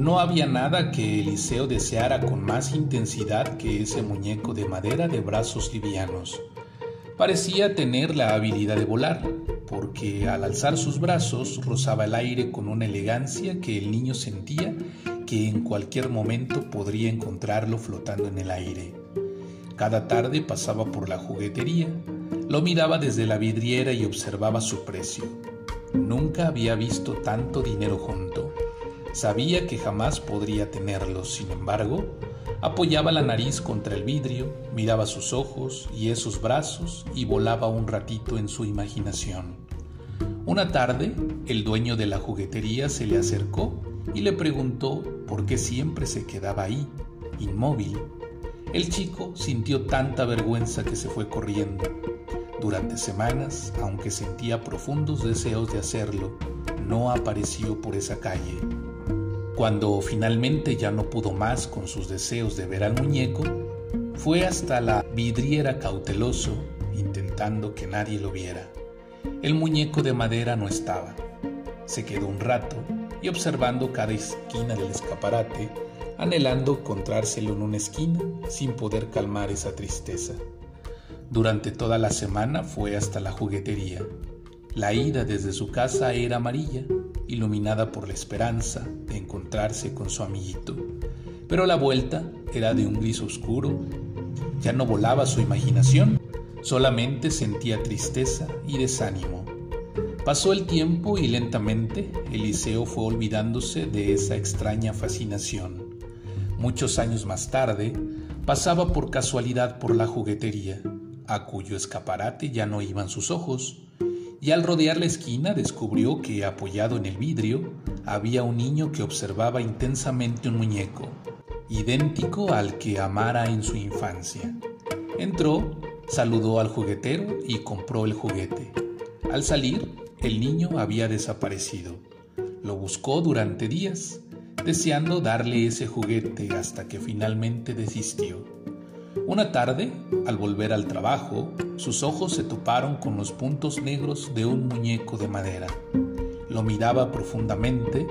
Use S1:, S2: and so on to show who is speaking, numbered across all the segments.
S1: No había nada que Eliseo deseara con más intensidad que ese muñeco de madera de brazos livianos. Parecía tener la habilidad de volar, porque al alzar sus brazos rozaba el aire con una elegancia que el niño sentía que en cualquier momento podría encontrarlo flotando en el aire. Cada tarde pasaba por la juguetería, lo miraba desde la vidriera y observaba su precio. Nunca había visto tanto dinero junto. Sabía que jamás podría tenerlo, sin embargo, apoyaba la nariz contra el vidrio, miraba sus ojos y esos brazos y volaba un ratito en su imaginación. Una tarde, el dueño de la juguetería se le acercó y le preguntó por qué siempre se quedaba ahí, inmóvil. El chico sintió tanta vergüenza que se fue corriendo. Durante semanas, aunque sentía profundos deseos de hacerlo, no apareció por esa calle. Cuando finalmente ya no pudo más con sus deseos de ver al muñeco, fue hasta la vidriera cauteloso, intentando que nadie lo viera. El muñeco de madera no estaba. Se quedó un rato y observando cada esquina del escaparate, anhelando encontrárselo en una esquina sin poder calmar esa tristeza. Durante toda la semana fue hasta la juguetería. La ida desde su casa era amarilla iluminada por la esperanza de encontrarse con su amiguito. Pero la vuelta era de un gris oscuro. Ya no volaba su imaginación, solamente sentía tristeza y desánimo. Pasó el tiempo y lentamente Eliseo fue olvidándose de esa extraña fascinación. Muchos años más tarde, pasaba por casualidad por la juguetería, a cuyo escaparate ya no iban sus ojos, y al rodear la esquina descubrió que, apoyado en el vidrio, había un niño que observaba intensamente un muñeco, idéntico al que amara en su infancia. Entró, saludó al juguetero y compró el juguete. Al salir, el niño había desaparecido. Lo buscó durante días, deseando darle ese juguete hasta que finalmente desistió. Una tarde, al volver al trabajo, sus ojos se toparon con los puntos negros de un muñeco de madera. Lo miraba profundamente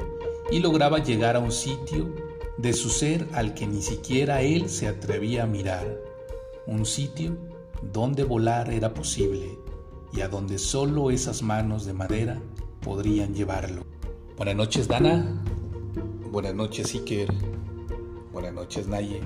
S1: y lograba llegar a un sitio de su ser al que ni siquiera él se atrevía a mirar. Un sitio donde volar era posible y a donde solo esas manos de madera podrían llevarlo. Buenas noches, Dana. Buenas noches, Iker. Buenas noches, Naye.